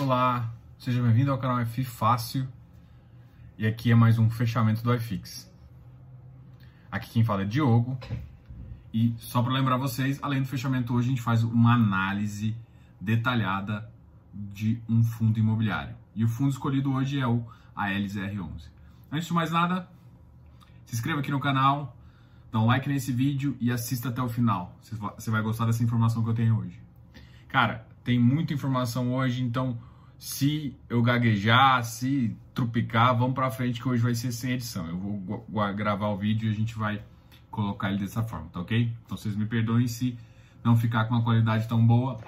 Olá, seja bem-vindo ao canal F Fácil e aqui é mais um fechamento do iFix. Aqui quem fala é Diogo e só para lembrar vocês, além do fechamento hoje a gente faz uma análise detalhada de um fundo imobiliário e o fundo escolhido hoje é o ALZR11. Antes de mais nada, se inscreva aqui no canal, dá um like nesse vídeo e assista até o final. Você vai gostar dessa informação que eu tenho hoje. Cara, tem muita informação hoje, então se eu gaguejar, se trupicar, vamos para frente que hoje vai ser sem edição. Eu vou gravar o vídeo e a gente vai colocar ele dessa forma, tá ok? Então vocês me perdoem se não ficar com uma qualidade tão boa,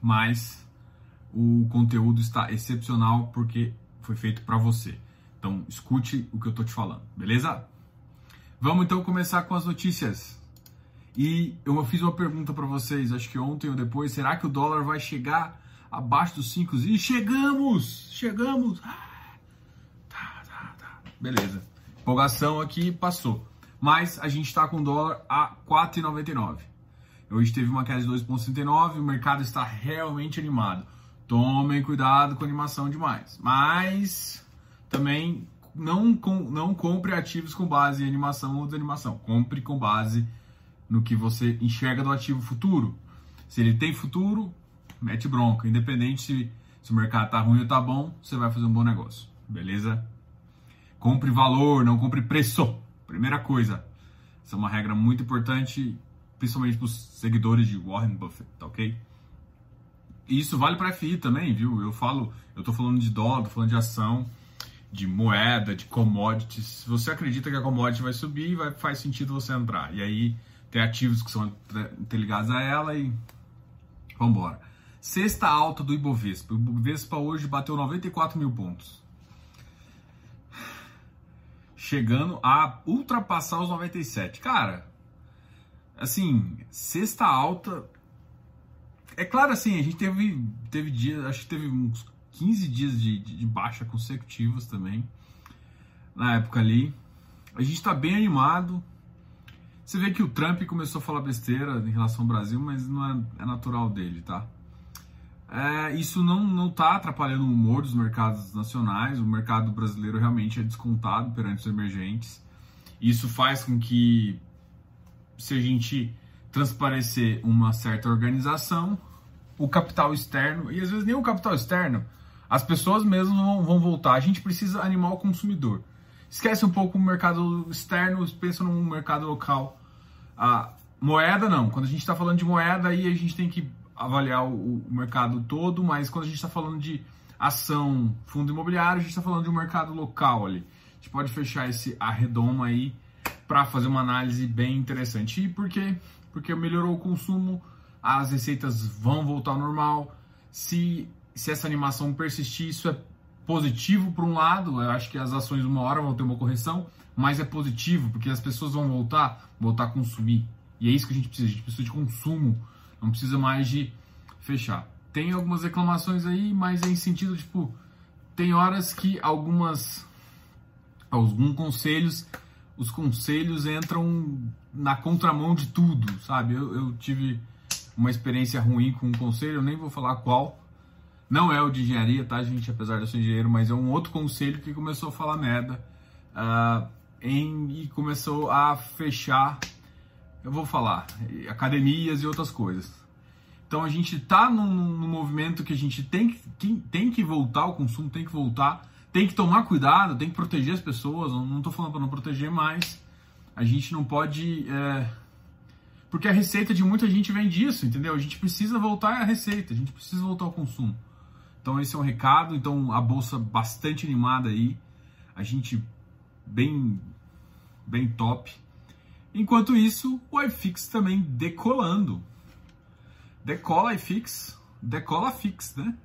mas o conteúdo está excepcional porque foi feito para você. Então escute o que eu tô te falando, beleza? Vamos então começar com as notícias. E eu fiz uma pergunta para vocês, acho que ontem ou depois, será que o dólar vai chegar abaixo dos 5 e chegamos, chegamos. Ah, tá, tá, tá. Beleza. Empolgação aqui passou. Mas a gente está com dólar a 4,99. Hoje teve uma queda de 2,69, o mercado está realmente animado. Tomem cuidado com animação demais. Mas também não, não compre ativos com base em animação ou desanimação. Compre com base no que você enxerga do ativo futuro. Se ele tem futuro, mete bronca. Independente se, o mercado tá ruim ou tá bom, você vai fazer um bom negócio. Beleza? Compre valor, não compre preço. Primeira coisa. Essa é uma regra muito importante, principalmente para os seguidores de Warren Buffett, tá ok? E isso vale para FI também, viu? Eu falo, eu tô falando de dólar, tô falando de ação, de moeda, de commodities. Se você acredita que a commodity vai subir, vai, faz sentido você entrar. E aí tem ativos que são interligados a ela e vamos embora. Sexta alta do Ibovespa. O Ibovespa hoje bateu 94 mil pontos. Chegando a ultrapassar os 97. Cara, assim, sexta alta. É claro assim, a gente teve, teve dias, acho que teve uns 15 dias de, de, de baixa consecutivas também. Na época ali. A gente tá bem animado você vê que o Trump começou a falar besteira em relação ao Brasil, mas não é, é natural dele, tá? É, isso não está atrapalhando o humor dos mercados nacionais. O mercado brasileiro realmente é descontado perante os emergentes. Isso faz com que, se a gente transparecer uma certa organização, o capital externo, e às vezes nem o capital externo, as pessoas mesmo vão, vão voltar. A gente precisa animar o consumidor. Esquece um pouco o mercado externo, pensa no mercado local. A moeda não. Quando a gente está falando de moeda, aí a gente tem que avaliar o, o mercado todo, mas quando a gente está falando de ação, fundo imobiliário, a gente está falando de um mercado local ali. A gente pode fechar esse arredoma aí para fazer uma análise bem interessante. E por quê? Porque melhorou o consumo, as receitas vão voltar ao normal. Se, se essa animação persistir, isso é positivo por um lado, eu acho que as ações uma hora vão ter uma correção, mas é positivo porque as pessoas vão voltar, voltar a consumir. E é isso que a gente precisa, a gente precisa de consumo, não precisa mais de fechar. Tem algumas reclamações aí, mas em sentido tipo, tem horas que algumas alguns conselhos, os conselhos entram na contramão de tudo, sabe? Eu, eu tive uma experiência ruim com um conselho, eu nem vou falar qual, não é o de engenharia, tá, gente? Apesar de eu ser engenheiro, mas é um outro conselho que começou a falar merda uh, em, e começou a fechar, eu vou falar, academias e outras coisas. Então a gente tá num, num movimento que a gente tem que, tem que voltar ao consumo, tem que voltar, tem que tomar cuidado, tem que proteger as pessoas. Não estou falando para não proteger, mas a gente não pode. É, porque a receita de muita gente vem disso, entendeu? A gente precisa voltar à receita, a gente precisa voltar ao consumo. Então esse é um recado, então a bolsa bastante animada aí, a gente bem bem top. Enquanto isso, o iFix também decolando. Decola iFix, decola fix, né?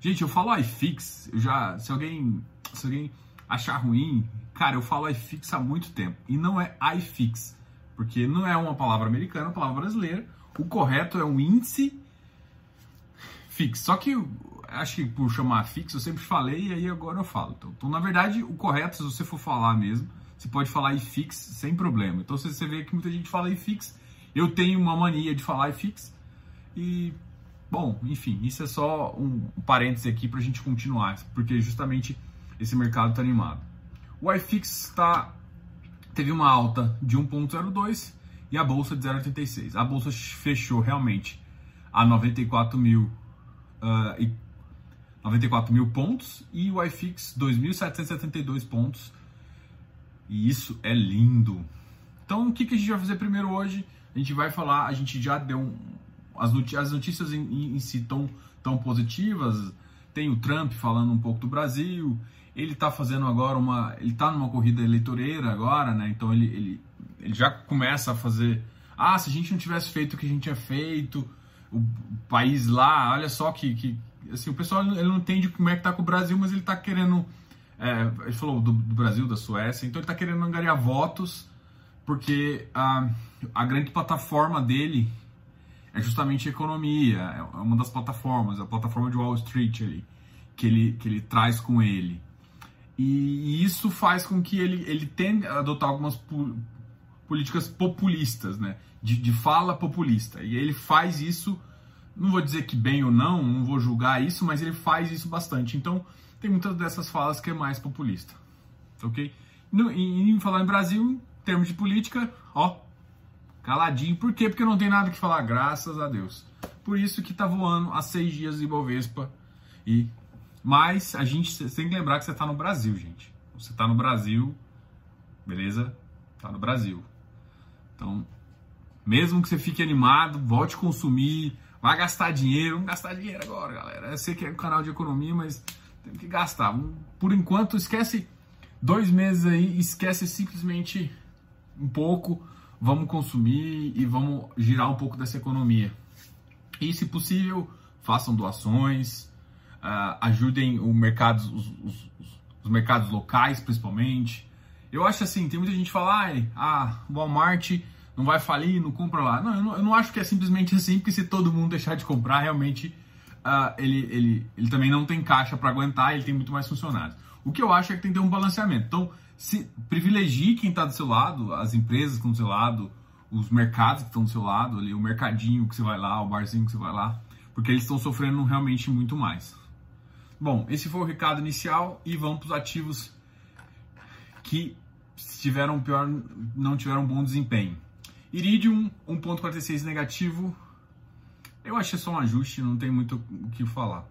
Gente, eu falo iFix, eu já se alguém se alguém achar ruim, cara, eu falo iFix há muito tempo e não é iFix, porque não é uma palavra americana, é uma palavra brasileira. O correto é um índice fix. Só que acho que por chamar fixo, eu sempre falei e aí agora eu falo. Então, então, na verdade, o correto, se você for falar mesmo, você pode falar ifix sem problema. Então, você vê que muita gente fala ifix, eu tenho uma mania de falar ifix e Bom, enfim, isso é só um parêntese aqui para a gente continuar, porque justamente esse mercado está animado. O iFix está teve uma alta de 1,02 e a bolsa de 0,86. A bolsa fechou realmente a 94 mil, uh, e 94 mil pontos e o iFix 2.772 pontos. E isso é lindo. Então, o que, que a gente vai fazer primeiro hoje? A gente vai falar, a gente já deu um, as, notícias, as notícias em, em si tão, tão positivas. Tem o Trump falando um pouco do Brasil. Ele está fazendo agora uma. Ele está numa corrida eleitoreira agora, né? Então ele, ele, ele já começa a fazer. Ah, se a gente não tivesse feito o que a gente tinha feito, o país lá, olha só que, que assim, o pessoal ele não entende como é que tá com o Brasil, mas ele tá querendo, é, ele falou do, do, Brasil, da Suécia, então ele tá querendo angariar votos, porque a, a grande plataforma dele é justamente a economia, é uma das plataformas, a plataforma de Wall Street ali, que ele, que ele traz com ele. E, e isso faz com que ele, ele tenha a adotar algumas políticas populistas, né? De, de fala populista. E ele faz isso, não vou dizer que bem ou não, não vou julgar isso, mas ele faz isso bastante. Então, tem muitas dessas falas que é mais populista. Ok? No, e, falar em Brasil, em termos de política, ó, caladinho. Por quê? Porque não tem nada que falar, graças a Deus. Por isso que tá voando há seis dias de Bovespa. E, mas a gente tem que lembrar que você tá no Brasil, gente. Você tá no Brasil, beleza? Tá no Brasil. Então, mesmo que você fique animado, volte a consumir, vai gastar dinheiro, vamos gastar dinheiro agora, galera. Eu sei que é um canal de economia, mas tem que gastar. Por enquanto, esquece dois meses aí, esquece simplesmente um pouco, vamos consumir e vamos girar um pouco dessa economia. E, se possível, façam doações, uh, ajudem o mercado, os, os, os mercados locais, principalmente. Eu acho assim, tem muita gente que fala, ah, Walmart não vai falir, não compra lá. Não eu, não, eu não acho que é simplesmente assim, porque se todo mundo deixar de comprar, realmente uh, ele, ele, ele também não tem caixa para aguentar, ele tem muito mais funcionários. O que eu acho é que tem que ter um balanceamento. Então, se privilegie quem está do seu lado, as empresas que estão do seu lado, os mercados que estão do seu lado, ali, o mercadinho que você vai lá, o barzinho que você vai lá, porque eles estão sofrendo realmente muito mais. Bom, esse foi o recado inicial e vamos para os ativos que tiveram pior, não tiveram bom desempenho. Iridium 1.46 negativo. Eu achei só um ajuste, não tem muito o que falar.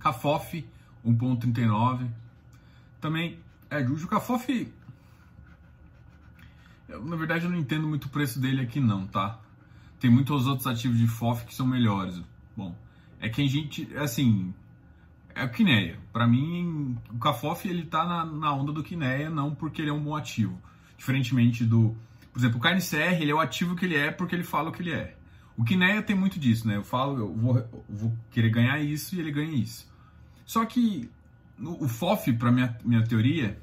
Cafof 1.39. Também é justo. O Cafof na verdade eu não entendo muito o preço dele aqui não, tá? Tem muitos outros ativos de FOF que são melhores. Bom, é que a gente, assim, é o Kineia. Para mim, o Cafof ele tá na, na onda do Kineia, não porque ele é um bom ativo. Diferentemente do, por exemplo, o KNCR, ele é o ativo que ele é porque ele fala o que ele é. O Kineia tem muito disso, né? Eu falo, eu vou, eu vou querer ganhar isso e ele ganha isso. Só que o FOF, para minha, minha teoria,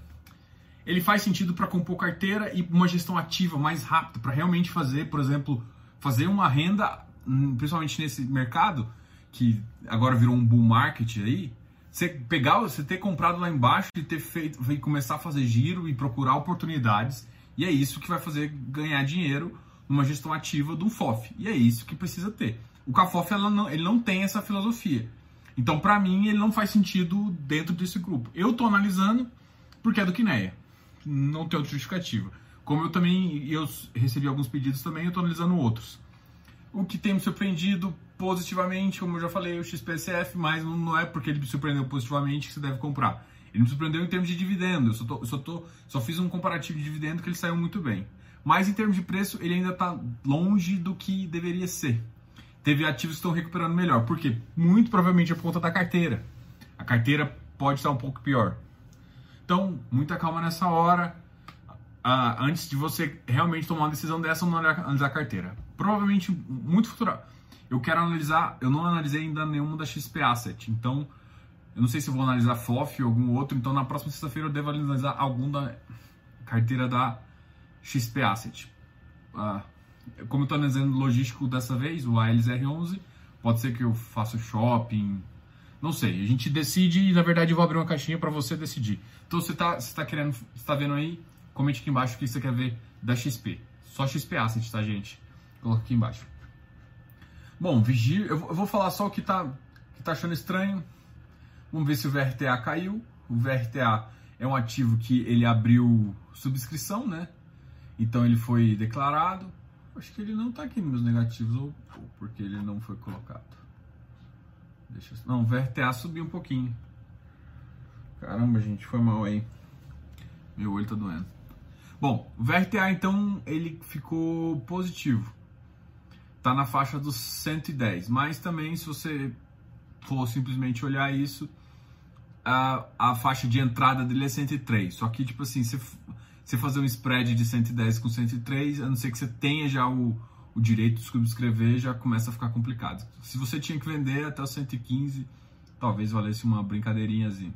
ele faz sentido para compor carteira e uma gestão ativa mais rápida, para realmente fazer, por exemplo, fazer uma renda, hum, principalmente nesse mercado, que agora virou um bull market aí, você pegar, você ter comprado lá embaixo e ter feito, começar a fazer giro e procurar oportunidades, e é isso que vai fazer ganhar dinheiro numa gestão ativa do FOF. E é isso que precisa ter. O CAFOF não, ele não tem essa filosofia. Então, para mim, ele não faz sentido dentro desse grupo. Eu estou analisando porque é do Kineia. Não tem outra justificativa. Como eu também eu recebi alguns pedidos também, eu estou analisando outros. O que tem me surpreendido positivamente, como eu já falei, o XPCF, mas não é porque ele me surpreendeu positivamente que você deve comprar. Ele me surpreendeu em termos de dividendo. Eu só, tô, só, tô, só fiz um comparativo de dividendo que ele saiu muito bem. Mas em termos de preço, ele ainda está longe do que deveria ser. Teve ativos que estão recuperando melhor. Por quê? Muito provavelmente é por conta da carteira. A carteira pode estar um pouco pior. Então, muita calma nessa hora. Uh, antes de você realmente tomar uma decisão dessa, não analisar a carteira. Provavelmente, muito futura. Eu quero analisar, eu não analisei ainda nenhuma da XP Asset, então eu não sei se vou analisar FOF ou algum outro, então na próxima sexta-feira eu devo analisar algum da carteira da XP Asset. Uh, como eu estou analisando logístico dessa vez, o ALS-R11, pode ser que eu faça shopping, não sei. A gente decide e na verdade eu vou abrir uma caixinha para você decidir. Então você está você tá querendo, está vendo aí, comente aqui embaixo o que você quer ver da XP. Só XP Asset, tá gente? Coloca aqui embaixo. Bom, vigia, eu vou falar só o que tá, que tá achando estranho. Vamos ver se o VRTA caiu. O VRTA é um ativo que ele abriu subscrição, né? Então ele foi declarado. Acho que ele não está aqui nos negativos, ou, ou, porque ele não foi colocado. Deixa eu... Não, o VRTA subiu um pouquinho. Caramba, gente, foi mal aí. Meu olho tá doendo. Bom, o VRTA então ele ficou positivo. Tá na faixa dos 110, mas também se você for simplesmente olhar isso, a, a faixa de entrada dele é 103. Só que, tipo assim, se você fazer um spread de 110 com 103, a não ser que você tenha já o, o direito de subscrever, já começa a ficar complicado. Se você tinha que vender até o 115, talvez valesse uma brincadeirinhazinha.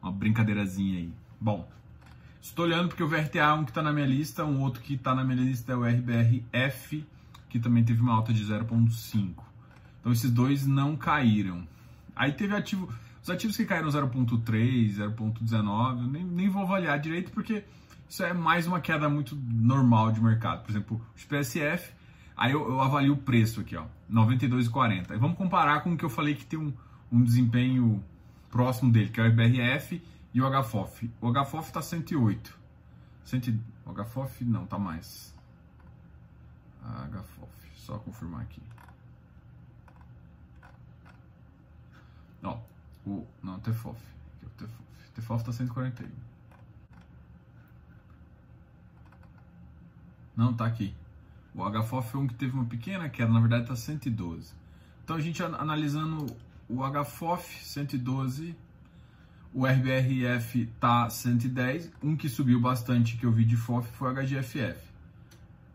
Uma brincadeirazinha aí. Bom, estou olhando porque o VRTA um que está na minha lista, um outro que está na minha lista é o RBRF, que também teve uma alta de 0,5. Então esses dois não caíram. Aí teve ativo os ativos que caíram 0.3, 0.19, nem, nem vou avaliar direito porque isso é mais uma queda muito normal de mercado. Por exemplo, o PSF, aí eu, eu avalio o preço aqui, ó, 92,40. E vamos comparar com o que eu falei que tem um, um desempenho próximo dele, que é o IBRF e o HFOF. O HFOF está 108. 100, o HFOF não, tá mais. HFOF, só confirmar aqui. Ó, o, não, TFOF. O TFOF. TFOF tá 141. Não, tá aqui. O HFOF é um que teve uma pequena queda, na verdade tá 112. Então a gente analisando o HFOF 112, o RBRF tá 110, um que subiu bastante que eu vi de FOF foi o HGFF.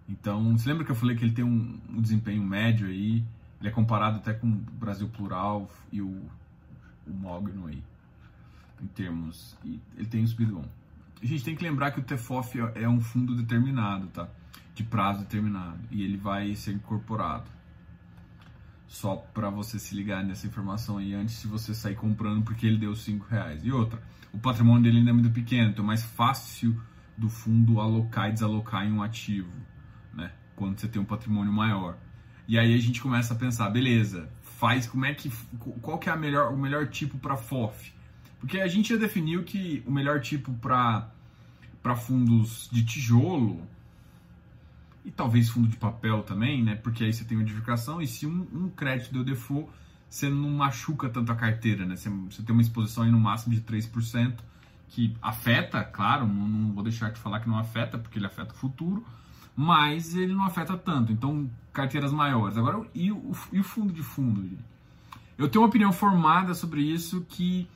Então, você lembra que eu falei que ele tem um, um desempenho médio aí, ele é comparado até com o Brasil Plural e o o Mogno aí, em termos. E ele tem um subido bom. A gente tem que lembrar que o TFOF é um fundo determinado, tá? De prazo determinado. E ele vai ser incorporado. Só para você se ligar nessa informação aí antes de você sair comprando porque ele deu 5 reais. E outra, o patrimônio dele ainda é muito pequeno, então é mais fácil do fundo alocar e desalocar em um ativo, né? Quando você tem um patrimônio maior. E aí a gente começa a pensar, beleza, faz, como é que qual que é a melhor, o melhor tipo para FOF? Porque a gente já definiu que o melhor tipo para para fundos de tijolo e talvez fundo de papel também, né? Porque aí você tem uma edificação e se um, um crédito deu default, você não machuca tanto a carteira, né? Você, você tem uma exposição aí no máximo de 3%, que afeta, claro, não, não vou deixar de falar que não afeta, porque ele afeta o futuro, mas ele não afeta tanto. Então, carteiras maiores. Agora, e o, e o fundo de fundo? Eu tenho uma opinião formada sobre isso que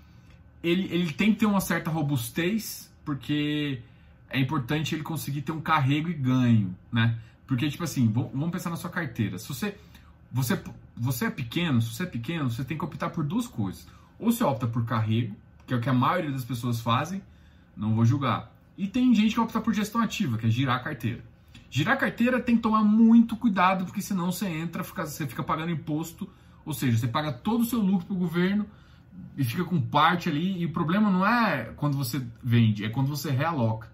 ele, ele tem que ter uma certa robustez, porque é importante ele conseguir ter um carrego e ganho, né? Porque, tipo assim, vamos pensar na sua carteira. Se você, você, você é pequeno, se você é pequeno, você tem que optar por duas coisas. Ou você opta por carrego, que é o que a maioria das pessoas fazem, não vou julgar. E tem gente que opta por gestão ativa, que é girar a carteira. Girar carteira tem que tomar muito cuidado, porque senão você entra, fica, você fica pagando imposto, ou seja, você paga todo o seu lucro para o governo e fica com parte ali. E o problema não é quando você vende, é quando você realoca.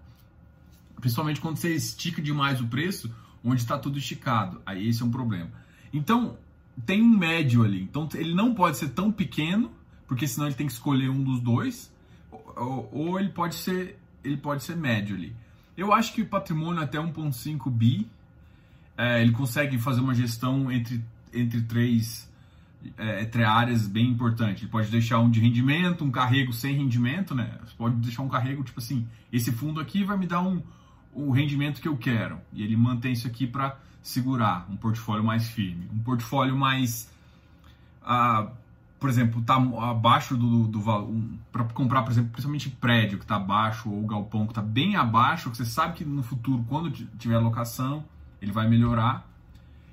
Principalmente quando você estica demais o preço, onde está tudo esticado. Aí esse é um problema. Então, tem um médio ali. Então, ele não pode ser tão pequeno, porque senão ele tem que escolher um dos dois, ou, ou ele pode ser ele pode ser médio ali. Eu acho que o patrimônio até 1,5 bi, é, ele consegue fazer uma gestão entre, entre três é, entre áreas bem importantes. Ele pode deixar um de rendimento, um carrego sem rendimento, né? Você pode deixar um carrego tipo assim: esse fundo aqui vai me dar um, o rendimento que eu quero. E ele mantém isso aqui para segurar um portfólio mais firme. Um portfólio mais. Ah, por exemplo, tá abaixo do, do, valor, um, para comprar, por exemplo, principalmente prédio que está abaixo ou galpão que está bem abaixo, que você sabe que no futuro, quando tiver alocação, ele vai melhorar.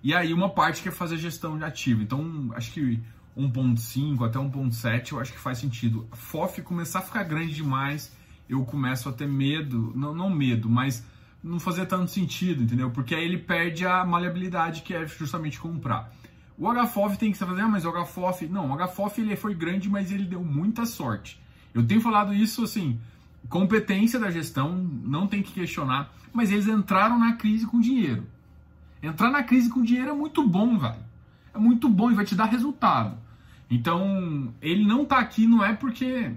E aí uma parte que é fazer gestão de ativo. Então, acho que 1.5 até 1.7 eu acho que faz sentido. FOF começar a ficar grande demais, eu começo a ter medo, não, não medo, mas não fazer tanto sentido, entendeu? Porque aí ele perde a maleabilidade que é justamente comprar. O HFOF tem que se fazer, ah, mas o HFOF. Não, o HFOF ele foi grande, mas ele deu muita sorte. Eu tenho falado isso assim, competência da gestão, não tem que questionar, mas eles entraram na crise com dinheiro. Entrar na crise com dinheiro é muito bom, velho. é muito bom e vai te dar resultado. Então, ele não tá aqui não é porque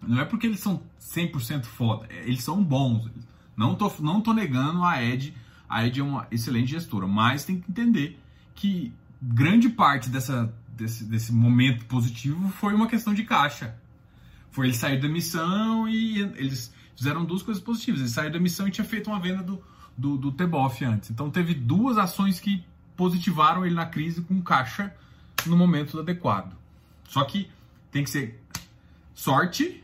não é porque eles são 100% foda, é, eles são bons. Não tô, não tô negando a Ed, a Ed é uma excelente gestora, mas tem que entender que grande parte dessa, desse, desse momento positivo foi uma questão de caixa. Foi ele sair da missão e eles fizeram duas coisas positivas. Ele saiu da missão e tinha feito uma venda do, do, do Teboff antes. Então teve duas ações que positivaram ele na crise com caixa no momento adequado. Só que tem que ser sorte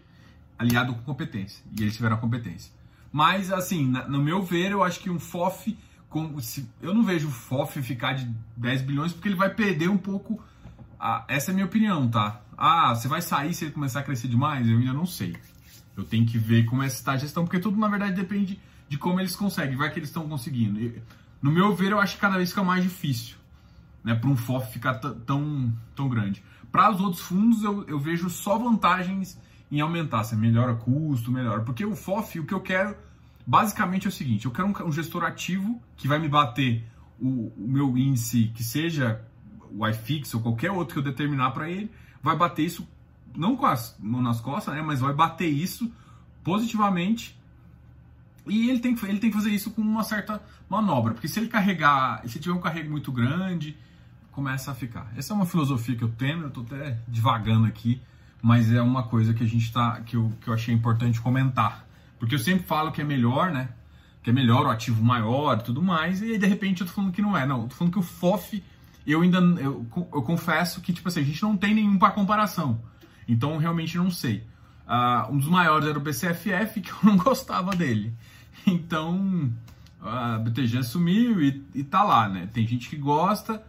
aliado com competência. E eles tiveram a competência. Mas, assim, no meu ver, eu acho que um FOF. Com, se, eu não vejo o FOF ficar de 10 bilhões porque ele vai perder um pouco. A, essa é a minha opinião, tá? Ah, você vai sair se ele começar a crescer demais? Eu ainda não sei. Eu tenho que ver como é está a gestão, porque tudo na verdade depende de como eles conseguem, vai que eles estão conseguindo. no meu ver, eu acho que cada vez fica mais difícil, né, para um FOF ficar tão, tão grande. Para os outros fundos, eu, eu vejo só vantagens em aumentar, se melhora custo, melhora. Porque o FOF, o que eu quero, basicamente é o seguinte: eu quero um, gestor ativo que vai me bater o, o, meu índice, que seja o iFix ou qualquer outro que eu determinar para ele, vai bater isso, não com as mãos nas costas, né, mas vai bater isso positivamente. E ele tem, que, ele tem que fazer isso com uma certa manobra, porque se ele carregar, se tiver um carrego muito grande, começa a ficar. Essa é uma filosofia que eu tenho, eu estou até devagando aqui, mas é uma coisa que a gente tá, que eu, que eu achei importante comentar. Porque eu sempre falo que é melhor, né? Que é melhor o ativo maior e tudo mais, e aí, de repente eu tô falando que não é. Não, eu tô falando que o FOF, eu ainda, eu, eu confesso que, tipo assim, a gente não tem nenhum para comparação. Então, realmente não sei. Uh, um dos maiores era o BCFF, que eu não gostava dele. Então, a BTG sumiu e, e tá lá, né? Tem gente que gosta,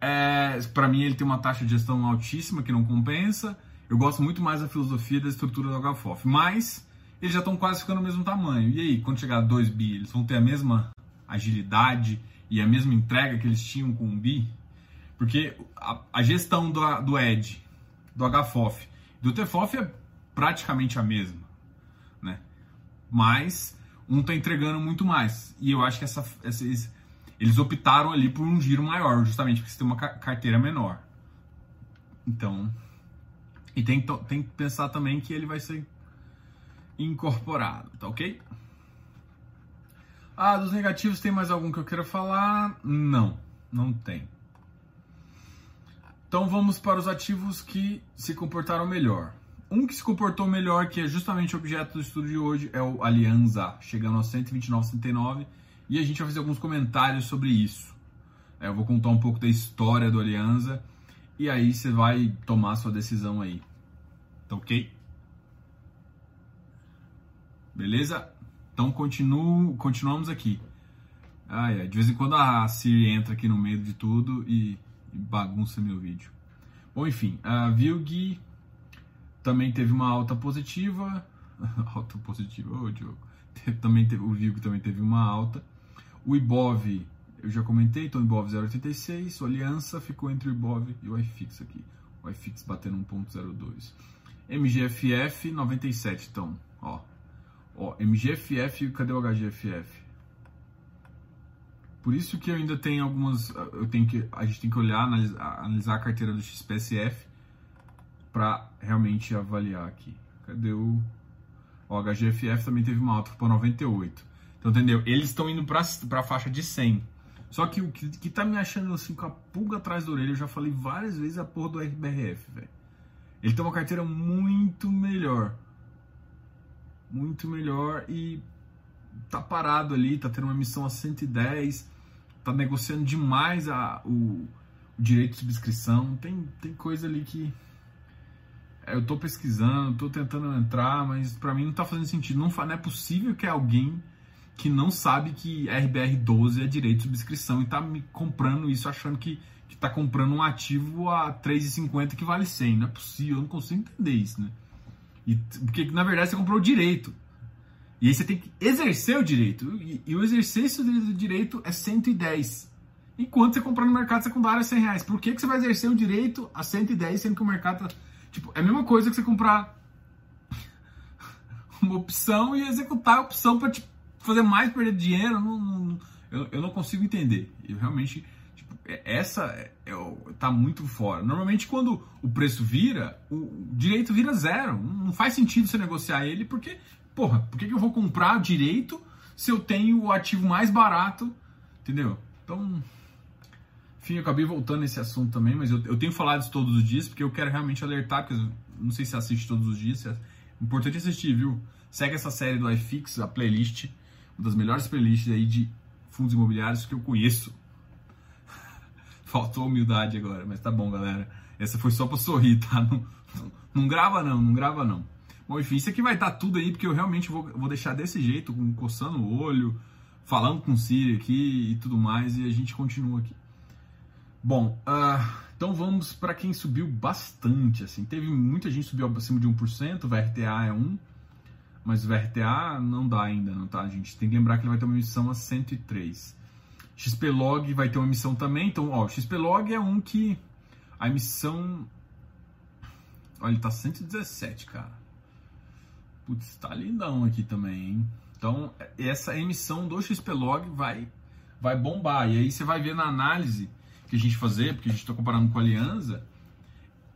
é, para mim ele tem uma taxa de gestão altíssima que não compensa. Eu gosto muito mais da filosofia da estrutura do HFOF, mas eles já estão quase ficando no mesmo tamanho. E aí, quando chegar a 2 bi, eles vão ter a mesma agilidade e a mesma entrega que eles tinham com o bi? Porque a, a gestão do, do ED, do HFOF, do TFOF é praticamente a mesma, né? Mas um está entregando muito mais. E eu acho que essa, essa, eles optaram ali por um giro maior, justamente porque você tem uma carteira menor. Então, e tem, tem que pensar também que ele vai ser incorporado, tá ok? Ah, dos negativos tem mais algum que eu queira falar? Não, não tem. Então vamos para os ativos que se comportaram melhor. Um que se comportou melhor, que é justamente o objeto do estudo de hoje, é o Alianza, chegando a 129,79. E a gente vai fazer alguns comentários sobre isso. É, eu vou contar um pouco da história do Alianza e aí você vai tomar sua decisão aí. Tá ok? Beleza? Então continuo, continuamos aqui. Ai, ai, de vez em quando a Siri entra aqui no meio de tudo e, e bagunça meu vídeo. Bom, enfim, a Vilg também teve uma alta positiva. alta positiva, ô Diogo. Também teve, o Vilg também teve uma alta. O Ibov, eu já comentei, então Ibov 0,86. O Aliança ficou entre o Ibov e o iFix aqui. O iFix batendo 1,02. MGFF 97, então, ó. Ó, MGFF, cadê o HGFF? Por isso que eu ainda tenho algumas, eu tenho que, a gente tem que olhar, analisar, analisar a carteira do XPSF para realmente avaliar aqui. Cadê o, o HGFF também teve uma alta, para 98. Então, entendeu? Eles estão indo para a faixa de 100. Só que o que, que tá me achando assim com a pulga atrás da orelha, eu já falei várias vezes a porra do RBRF, velho. Ele tem uma carteira muito melhor. Muito melhor e tá parado ali, tá tendo uma emissão a 110, tá negociando demais a, o, o direito de subscrição. Tem, tem coisa ali que é, eu tô pesquisando, tô tentando entrar, mas para mim não tá fazendo sentido. Não, não é possível que alguém que não sabe que RBR12 é direito de subscrição e tá me comprando isso achando que que está comprando um ativo a 3,50 que vale 100. Não é possível, eu não consigo entender isso, né? E, porque na verdade você comprou o direito. E aí você tem que exercer o direito. E, e o exercício do direito é 110. Enquanto você comprar no mercado secundário é 100 reais. Por que, que você vai exercer o direito a 110 sendo que o mercado tá. Tipo, é a mesma coisa que você comprar uma opção e executar a opção para te fazer mais perder dinheiro. Não, não, eu, eu não consigo entender. Eu realmente essa é, é, tá muito fora. Normalmente, quando o preço vira, o direito vira zero. Não faz sentido você negociar ele, porque, porra, por que, eu vou comprar direito se eu tenho o ativo mais barato? Entendeu? Então, enfim, eu acabei voltando nesse assunto também, mas eu, eu tenho falado isso todos os dias, porque eu quero realmente alertar, porque não sei se assiste todos os dias. É importante assistir, viu? Segue essa série do iFix, a playlist, uma das melhores playlists aí de fundos imobiliários que eu conheço. Faltou humildade agora, mas tá bom, galera. Essa foi só pra sorrir, tá? Não, não, não grava não, não grava não. Bom, enfim, isso aqui vai estar tá tudo aí, porque eu realmente vou, vou deixar desse jeito, coçando o olho, falando com o Siri aqui e tudo mais, e a gente continua aqui. Bom, uh, então vamos para quem subiu bastante, assim. Teve muita gente que subiu acima de 1%, o VRTA é 1, mas o VRTA não dá ainda, não tá, gente? Tem que lembrar que ele vai ter uma emissão a 103. XPlog vai ter uma emissão também, então, ó, o XPlog é um que a emissão Olha, ele tá 117, cara. Putz, tá lindão aqui também, hein? Então, essa emissão do XPlog vai vai bombar. E aí você vai ver na análise que a gente fazer, porque a gente está comparando com a Aliança,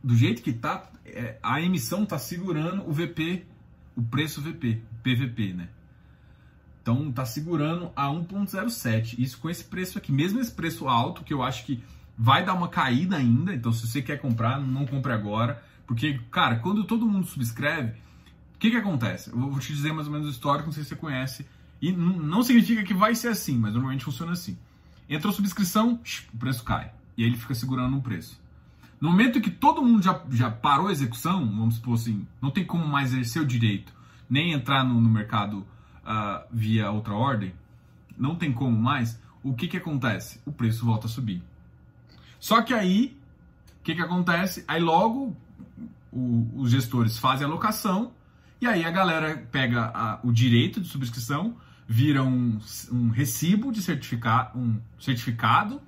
do jeito que tá, é, a emissão tá segurando o VP o preço VP, PVP, né? Então tá segurando a 1.07. Isso com esse preço aqui, mesmo esse preço alto, que eu acho que vai dar uma caída ainda. Então se você quer comprar, não compre agora, porque cara, quando todo mundo subscreve, o que que acontece? Eu vou te dizer mais ou menos o histórico, não sei se você conhece. E não significa que vai ser assim, mas normalmente funciona assim. Entrou subscrição, o preço cai. E aí ele fica segurando um preço. No momento que todo mundo já, já parou a execução, vamos supor assim, não tem como mais exercer o direito, nem entrar no, no mercado uh, via outra ordem, não tem como mais, o que, que acontece? O preço volta a subir. Só que aí, o que, que acontece? Aí logo o, os gestores fazem a locação e aí a galera pega a, o direito de subscrição, vira um, um recibo de certificado, um certificado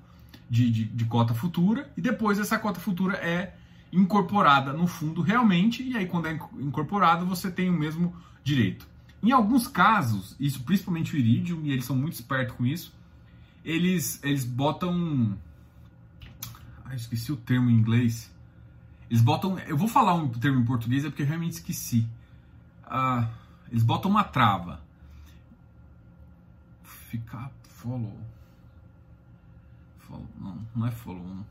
de, de, de cota futura e depois essa cota futura é incorporada no fundo realmente e aí quando é incorporada você tem o mesmo direito. Em alguns casos, isso principalmente o Iridium, e eles são muito espertos com isso, eles, eles botam. Ah, esqueci o termo em inglês. Eles botam. Eu vou falar um termo em português, é porque eu realmente esqueci. Ah, eles botam uma trava. Ficar follow. Follow, não, não é follow. Não.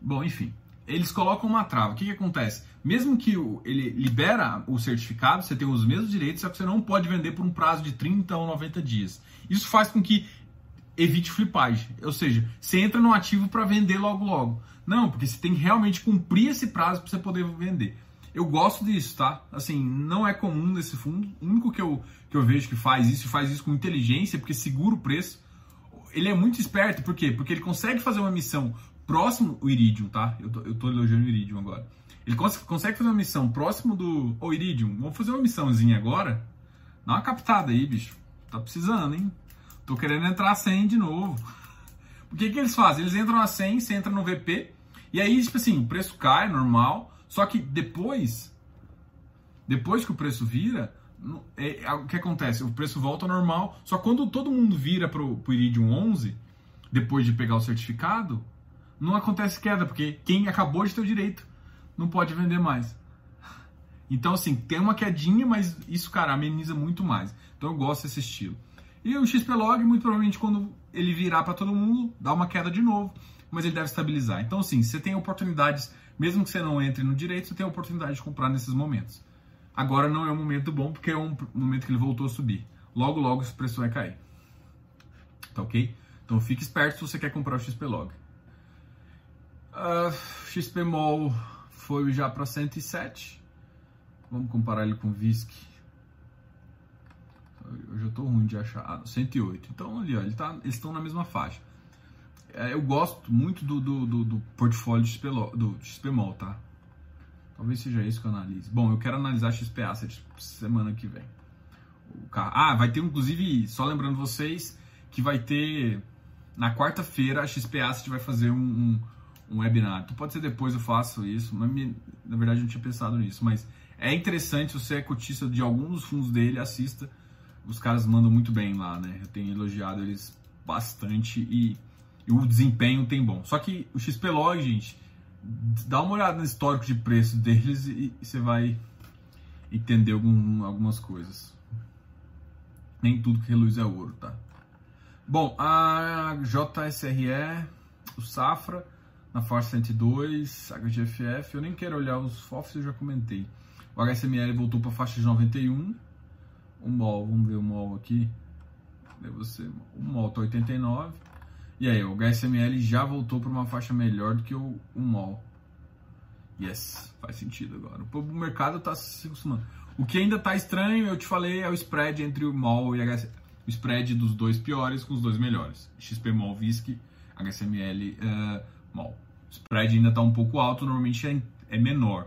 Bom, enfim. Eles colocam uma trava. O que, que acontece? Mesmo que o, ele libera o certificado, você tem os mesmos direitos, só que você não pode vender por um prazo de 30 ou 90 dias. Isso faz com que evite flipagem. Ou seja, você entra no ativo para vender logo logo. Não, porque você tem que realmente cumprir esse prazo para você poder vender. Eu gosto disso, tá? Assim, não é comum nesse fundo. O único que eu, que eu vejo que faz isso, faz isso com inteligência, porque segura o preço ele é muito esperto, por quê? Porque ele consegue fazer uma missão próximo o Iridium, tá? Eu tô, eu tô elogiando o Iridium agora. Ele cons consegue fazer uma missão próximo do. Ô Iridium, vamos fazer uma missãozinha agora? Dá uma captada aí, bicho. Tá precisando, hein? Tô querendo entrar 100 de novo. O que, que eles fazem? Eles entram a 100, você entra no VP, e aí, tipo assim, o preço cai, normal, só que depois, depois que o preço vira, é, é, o que acontece? O preço volta ao normal, só quando todo mundo vira para o Iridium 11, depois de pegar o certificado, não acontece queda, porque quem acabou de ter o direito não pode vender mais. Então, assim, tem uma quedinha, mas isso, cara, ameniza muito mais. Então, eu gosto desse estilo. E o XPlog, muito provavelmente, quando ele virar para todo mundo, dá uma queda de novo, mas ele deve estabilizar. Então, assim, você tem oportunidades, mesmo que você não entre no direito, você tem oportunidade de comprar nesses momentos. Agora não é um momento bom, porque é um momento que ele voltou a subir. Logo, logo esse preço vai cair. Tá ok? Então fique esperto se você quer comprar o XPlog. Uh, ah, XPMOL foi já para 107. Vamos comparar ele com o VISC. Eu já estou ruim de achar. Ah, 108. Então ali, ó, ele tá, eles estão na mesma faixa. É, eu gosto muito do, do, do, do portfólio do, XPLO, do XPMOL, tá? Talvez seja isso que eu analise. Bom, eu quero analisar XP Asset semana que vem. Ah, vai ter inclusive, só lembrando vocês, que vai ter na quarta-feira a XP Asset vai fazer um, um, um, webinar. Então pode ser depois eu faço isso, mas me, na verdade eu não tinha pensado nisso. Mas é interessante, você é cotista de algum dos fundos dele, assista. Os caras mandam muito bem lá, né? Eu tenho elogiado eles bastante e e o desempenho tem bom. Só que o XPlog, gente, dá uma olhada no histórico de preço deles e, você vai entender algum, algumas coisas. Nem tudo que reluz é ouro, tá? Bom, a JSRE, o Safra, na Força 102, HGFF, eu nem quero olhar os FOFs, eu já comentei. O HSML voltou para a faixa de 91. O MOL, vamos ver o MOL aqui. Cadê você? O MOL tá 89. E aí, o HSML já voltou para uma faixa melhor do que o, o MOL. Yes, faz sentido agora. O mercado está se acostumando. O que ainda está estranho, eu te falei, é o spread entre o MOL e HSML. O spread dos dois piores com os dois melhores. XP MOL VISC, HSML uh, MOL. O spread ainda está um pouco alto, normalmente é, é menor.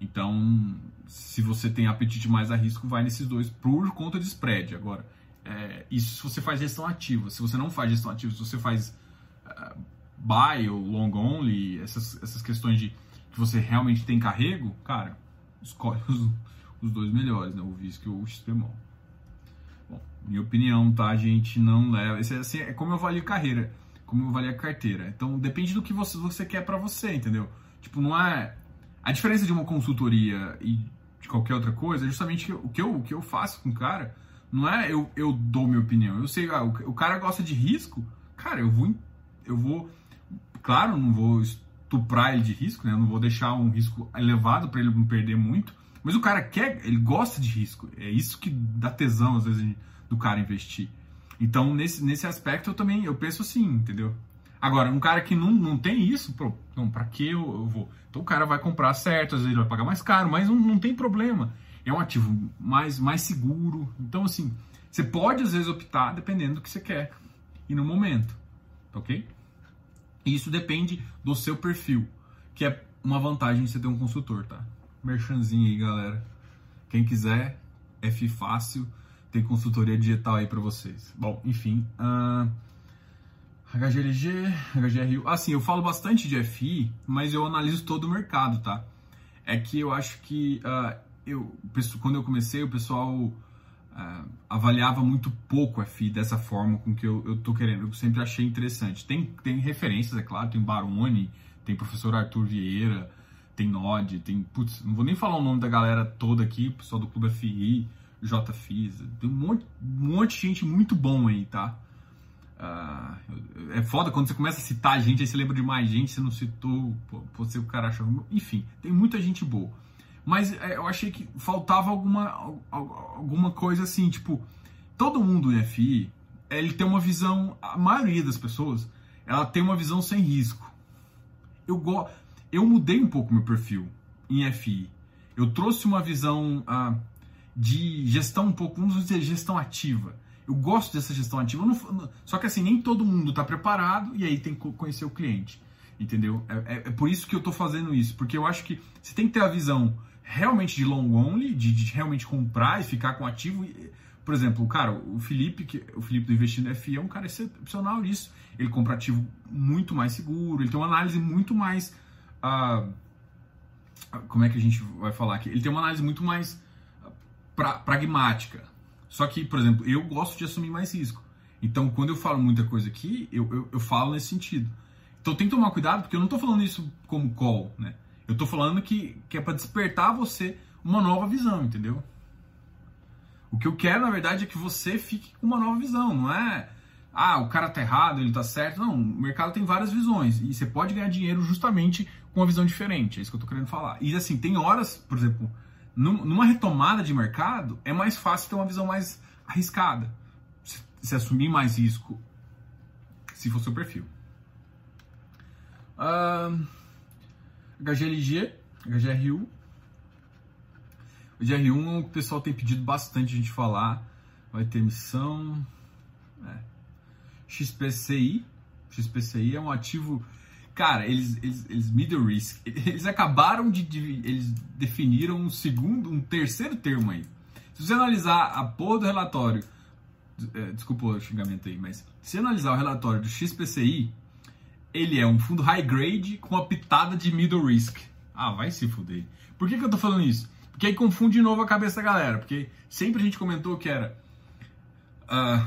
Então, se você tem apetite mais a risco, vai nesses dois por conta de spread. Agora, é, isso se você faz gestão ativa. Se você não faz gestão ativa, se você faz uh, buy ou long only, essas, essas questões de que você realmente tem carrego, cara, escolhe os, os dois melhores, né? O VISC ou o XPMOL. Bom, minha opinião, tá? A gente não leva. Esse é, assim, é como eu avalio carreira, como eu avalio a carteira. Então depende do que você, você quer para você, entendeu? Tipo, não é. A diferença de uma consultoria e de qualquer outra coisa é justamente o que eu, o que eu faço com o cara. Não é eu, eu dou minha opinião. Eu sei, ah, o, o cara gosta de risco, cara, eu vou. Eu vou. Claro, não vou estuprar ele de risco, né? Eu não vou deixar um risco elevado para ele não perder muito. Mas o cara quer, ele gosta de risco. É isso que dá tesão, às vezes, do cara investir. Então, nesse, nesse aspecto, eu também eu penso assim, entendeu? Agora, um cara que não, não tem isso, pô, não, pra que eu, eu, vou? Então o cara vai comprar certo, às vezes ele vai pagar mais caro, mas não, não tem problema. É um ativo mais, mais seguro. Então, assim, você pode às vezes optar dependendo do que você quer e no momento, ok? Isso depende do seu perfil, que é uma vantagem de você ter um consultor, tá? Merchanzinho aí, galera. Quem quiser, F fácil, tem consultoria digital aí para vocês. Bom, enfim. Uh... HGLG, HGRU. Assim, eu falo bastante de FI, mas eu analiso todo o mercado, tá? É que eu acho que uh, eu, quando eu comecei, o pessoal uh, avaliava muito pouco FI dessa forma com que eu, eu tô querendo. Eu sempre achei interessante. Tem, tem referências, é claro, tem Baroni, tem professor Arthur Vieira, tem Nod, tem. Putz, não vou nem falar o nome da galera toda aqui, pessoal do Clube FI, JFIS, tem um monte, um monte de gente muito bom aí, tá? Uh, é foda quando você começa a citar gente, aí você lembra de mais gente, você não citou, pô, você o cara achou. Enfim, tem muita gente boa. Mas é, eu achei que faltava alguma, alguma coisa assim, tipo, todo mundo em FI, ele tem uma visão, a maioria das pessoas, ela tem uma visão sem risco. Eu, go, eu mudei um pouco meu perfil em FI. Eu trouxe uma visão uh, de gestão um pouco, vamos dizer, gestão ativa eu gosto dessa gestão ativa. Não, só que assim, nem todo mundo está preparado e aí tem que conhecer o cliente. Entendeu? É, é, é por isso que eu estou fazendo isso. Porque eu acho que você tem que ter a visão realmente de long only, de, de realmente comprar e ficar com ativo. Por exemplo, cara, o Felipe, que, o Felipe do Investindo FI é um cara excepcional nisso. Ele compra ativo muito mais seguro, ele tem uma análise muito mais. Uh, como é que a gente vai falar aqui? Ele tem uma análise muito mais pra, pragmática só que, por exemplo, eu gosto de assumir mais risco. Então, quando eu falo muita coisa aqui, eu, eu, eu falo nesse sentido. Então, tem que tomar cuidado, porque eu não estou falando isso como call, né? Eu estou falando que, que é para despertar você uma nova visão, entendeu? O que eu quero, na verdade, é que você fique com uma nova visão, não é ah, o cara tá errado, ele tá certo. Não, o mercado tem várias visões e você pode ganhar dinheiro justamente com uma visão diferente. É isso que eu tô querendo falar. E assim, tem horas, por exemplo, numa retomada de mercado, é mais fácil ter uma visão mais arriscada. Se assumir mais risco, se for seu perfil. Uh, HGLG, HGRU. O GR1 o pessoal tem pedido bastante a gente falar. Vai ter missão. É. XPCI. XPCI é um ativo Cara, eles, eles, eles middle risk, eles acabaram de, eles definiram um segundo, um terceiro termo aí. Se você analisar a porra do relatório, é, desculpa o xingamento aí, mas se analisar o relatório do XPCI, ele é um fundo high grade com uma pitada de middle risk. Ah, vai se fuder. Por que, que eu tô falando isso? Porque aí confunde de novo a cabeça da galera. Porque sempre a gente comentou que era uh,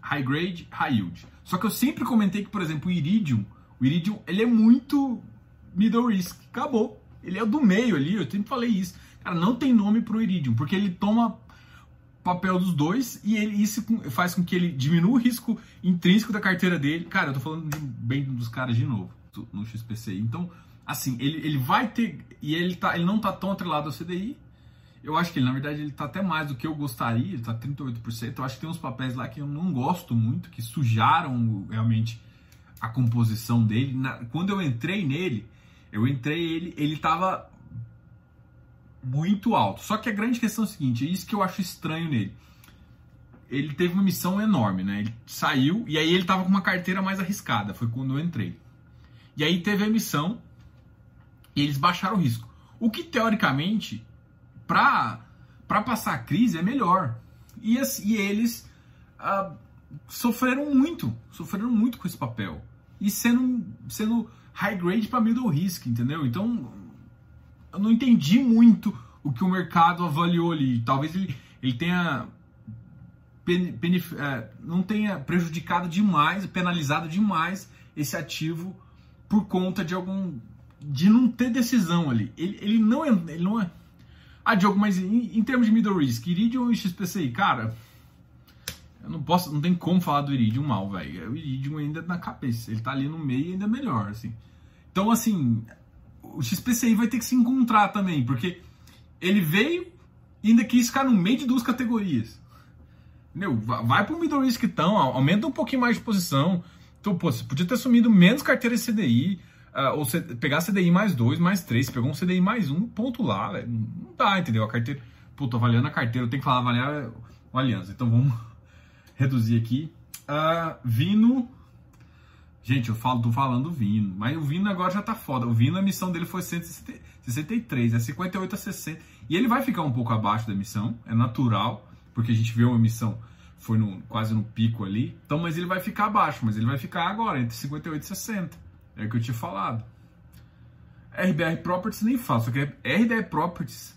high grade, high yield. Só que eu sempre comentei que, por exemplo, o Iridium, o Iridium, ele é muito middle risk. Acabou. Ele é do meio ali, eu sempre falei isso. Cara, não tem nome pro Iridium, porque ele toma papel dos dois e ele, isso faz com que ele diminua o risco intrínseco da carteira dele. Cara, eu tô falando de, bem dos caras de novo no XPCI. Então, assim, ele, ele vai ter. E ele, tá, ele não tá tão atrelado ao CDI. Eu acho que ele, na verdade, ele tá até mais do que eu gostaria, ele tá 38%. Eu acho que tem uns papéis lá que eu não gosto muito, que sujaram realmente a composição dele. Na, quando eu entrei nele, eu entrei ele, ele tava muito alto. Só que a grande questão é o seguinte, é isso que eu acho estranho nele. Ele teve uma missão enorme, né? Ele saiu e aí ele tava com uma carteira mais arriscada, foi quando eu entrei. E aí teve a missão e eles baixaram o risco. O que teoricamente, para passar a crise, é melhor. E, e eles ah, sofreram muito, sofreram muito com esse papel. E sendo, sendo high grade para middle risk, entendeu? Então eu não entendi muito o que o mercado avaliou ali. Talvez ele, ele tenha é, não tenha prejudicado demais, penalizado demais esse ativo por conta de algum de não ter decisão ali. Ele, ele não ele não é ah, Diogo, mas em, em termos de middle risk, Iridium e XPCI, cara, eu não posso, não tem como falar do Iridium mal, velho. O Iridium ainda é na cabeça, ele tá ali no meio ainda é melhor, assim. Então, assim, o XPCI vai ter que se encontrar também, porque ele veio e ainda quis ficar no meio de duas categorias. Meu, vai pro middle risk então, aumenta um pouquinho mais de posição. Então, pô, você podia ter assumido menos carteira de CDI, uh, ah, ou você pegar CDI mais dois, mais três, você pegou um CDI mais um, ponto lá, não dá, entendeu? A carteira, pô, tô avaliando a carteira, eu tenho que falar avaliar o Aliança. Então vamos reduzir aqui. Uh, Vino Gente, eu falo, tô falando do Vino, mas o Vino agora já tá foda. O Vino, a missão dele foi 163, é 58 a 60. E ele vai ficar um pouco abaixo da missão, é natural, porque a gente viu uma missão foi no, quase no pico ali. Então, mas ele vai ficar abaixo, mas ele vai ficar agora entre 58 e 60. É o que eu tinha falado. RBR Properties nem falo, só que RBR Properties,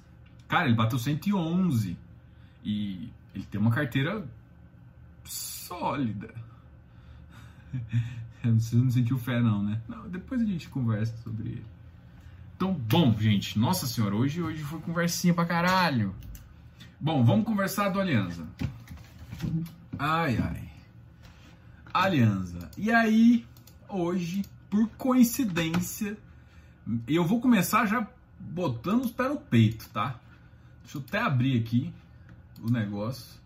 cara, ele bateu 111 e ele tem uma carteira sólida. Você não sentiu fé, não, né? Não, depois a gente conversa sobre ele. Então, bom, gente, nossa senhora, hoje, hoje foi conversinha pra caralho. Bom, vamos conversar do Aliança. Ai, ai. Aliança. E aí, hoje, por coincidência, eu vou começar já botando os pés no peito, tá? Deixa eu até abrir aqui o negócio.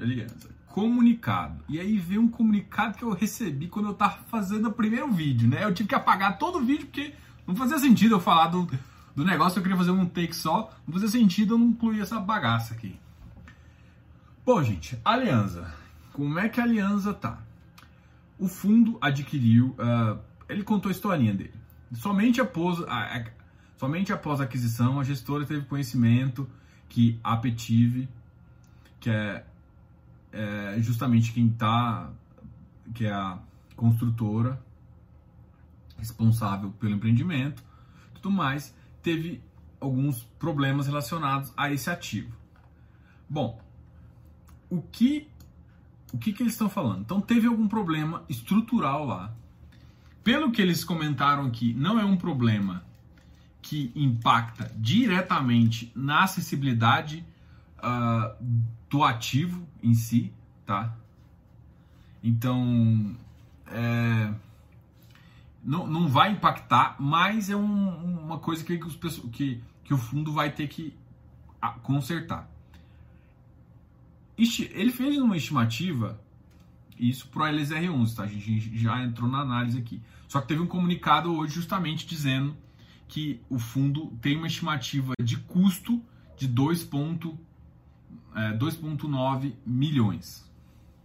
Aliança comunicado. E aí veio um comunicado que eu recebi quando eu tava fazendo o primeiro vídeo, né? Eu tive que apagar todo o vídeo porque não fazia sentido eu falar do, do negócio, eu queria fazer um take só, não fazia sentido eu não incluir essa bagaça aqui. Bom, gente, Aliança. Como é que a Aliança tá? O fundo adquiriu, uh, ele contou a historinha dele. Somente após, a, a, somente após a aquisição, a gestora teve conhecimento que a Petive, que é é justamente quem está, que é a construtora responsável pelo empreendimento, tudo mais, teve alguns problemas relacionados a esse ativo. Bom, o que o que, que eles estão falando? Então teve algum problema estrutural lá. Pelo que eles comentaram aqui, não é um problema que impacta diretamente na acessibilidade uh, do ativo em si, tá? Então, é, não, não vai impactar, mas é um, uma coisa que, os, que, que o fundo vai ter que consertar. Ele fez uma estimativa, isso para o LSR11, tá? A gente já entrou na análise aqui. Só que teve um comunicado hoje justamente dizendo que o fundo tem uma estimativa de custo de 2,1 é, 2,9 milhões.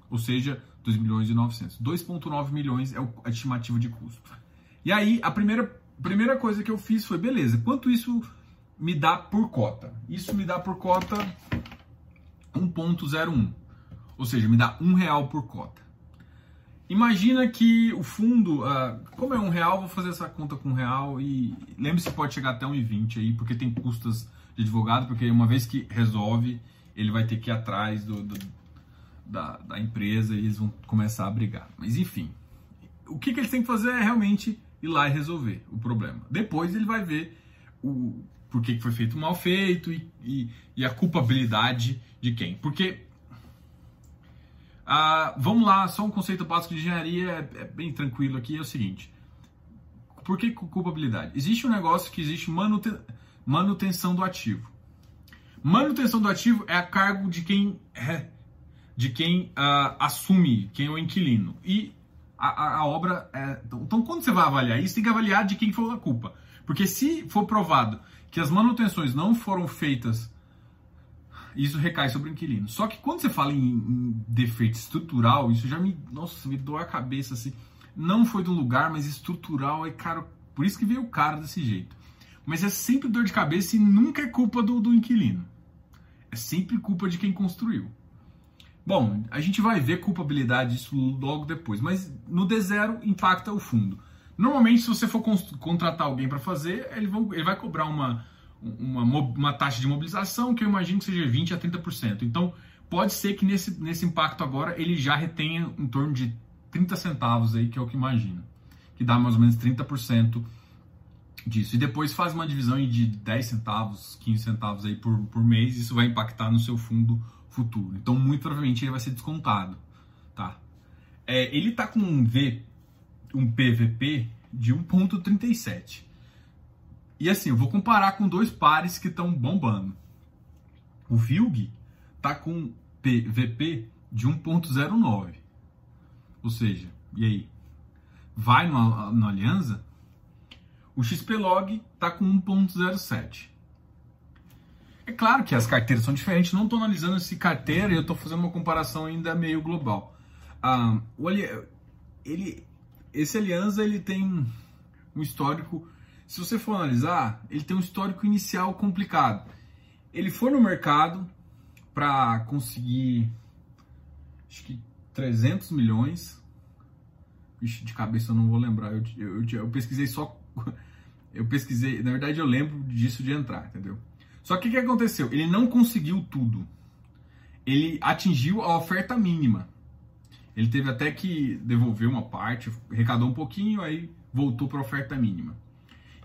Ou seja, 2 milhões e 900. 2,9 milhões é a estimativa de custo. E aí, a primeira, primeira coisa que eu fiz foi, beleza, quanto isso me dá por cota? Isso me dá por cota 1,01. Ou seja, me dá um real por cota. Imagina que o fundo, uh, como é um real, vou fazer essa conta com um real e lembre-se pode chegar até 1,20 aí, porque tem custas de advogado, porque uma vez que resolve, ele vai ter que ir atrás do, do, da, da empresa e eles vão começar a brigar. Mas enfim, o que, que eles têm que fazer é realmente ir lá e resolver o problema. Depois ele vai ver o por que foi feito mal feito e, e, e a culpabilidade de quem. Porque ah, vamos lá, só um conceito básico de engenharia é, é, bem tranquilo aqui, é o seguinte. Por que culpabilidade? Existe um negócio que existe manuten manutenção do ativo. Manutenção do ativo é a cargo de quem é, de quem uh, assume, quem é o inquilino. E a, a, a obra. É, então, quando você vai avaliar isso, tem que avaliar de quem foi a culpa. Porque se for provado que as manutenções não foram feitas, isso recai sobre o inquilino. Só que quando você fala em, em defeito estrutural, isso já me. Nossa, me dói a cabeça assim. Não foi do lugar, mas estrutural é caro. Por isso que veio o cara desse jeito. Mas é sempre dor de cabeça e nunca é culpa do, do inquilino. É sempre culpa de quem construiu. Bom, a gente vai ver culpabilidade disso logo depois, mas no D0 impacta o fundo. Normalmente, se você for contratar alguém para fazer, ele, vão, ele, vai cobrar uma, uma, uma, taxa de mobilização que eu imagino que seja 20% a 30%. Então, pode ser que nesse, nesse impacto agora ele já retenha em torno de 30 centavos aí, que é o que imagino. Que dá mais ou menos 30% disso. E depois faz uma divisão de 10 centavos, 15 centavos aí por, por mês, isso vai impactar no seu fundo futuro. Então, muito provavelmente ele vai ser descontado, tá? É, ele tá com um V, um PVP de 1.37. E assim, eu vou comparar com dois pares que estão bombando. O Vilg tá com PVP de 1.09. Ou seja, e aí? Vai no Aliança? O XPlog tá com 1.07. É claro que as carteiras são diferentes, não estou analisando esse carteira, eu estou fazendo uma comparação ainda meio global. Ah, o, ele, esse Aliança ele tem um histórico, se você for analisar, ele tem um histórico inicial complicado. Ele foi no mercado para conseguir, acho que 300 milhões. De cabeça eu não vou lembrar, eu, eu, eu pesquisei só. Eu pesquisei, na verdade eu lembro disso de entrar, entendeu? Só que o que aconteceu? Ele não conseguiu tudo. Ele atingiu a oferta mínima. Ele teve até que devolver uma parte, arrecadou um pouquinho, aí voltou para a oferta mínima.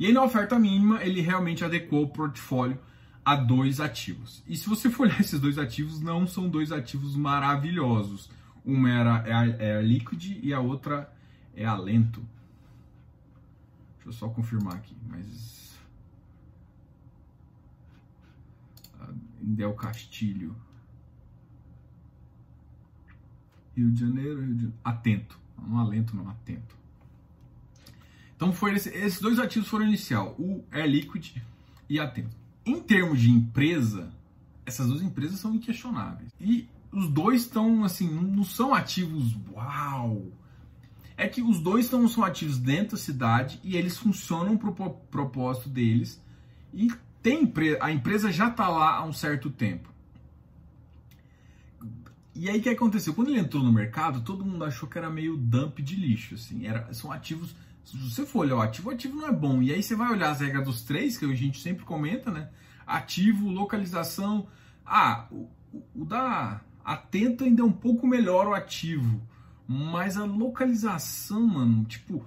E aí na oferta mínima ele realmente adequou o portfólio a dois ativos. E se você for olhar esses dois ativos, não são dois ativos maravilhosos. Uma era é a, é a Liquid e a outra é a Lento. Deixa eu só confirmar aqui, mas em Del Castilho. Rio de Janeiro, Rio de. Atento. Não alento, não, atento. Então foi esse, esses dois ativos foram inicial, o Air Liquid e Atento. Em termos de empresa, essas duas empresas são inquestionáveis. E os dois estão assim, não são ativos uau. É que os dois estão são ativos dentro da cidade e eles funcionam para o propósito deles e tem a empresa já está lá há um certo tempo. E aí o que aconteceu? Quando ele entrou no mercado, todo mundo achou que era meio dump de lixo, assim. Era, são ativos. Se você for olhar o ativo, o ativo não é bom. E aí você vai olhar as regras dos três, que a gente sempre comenta, né? Ativo, localização. Ah, o, o da Atento ainda é um pouco melhor o ativo. Mas a localização, mano, tipo,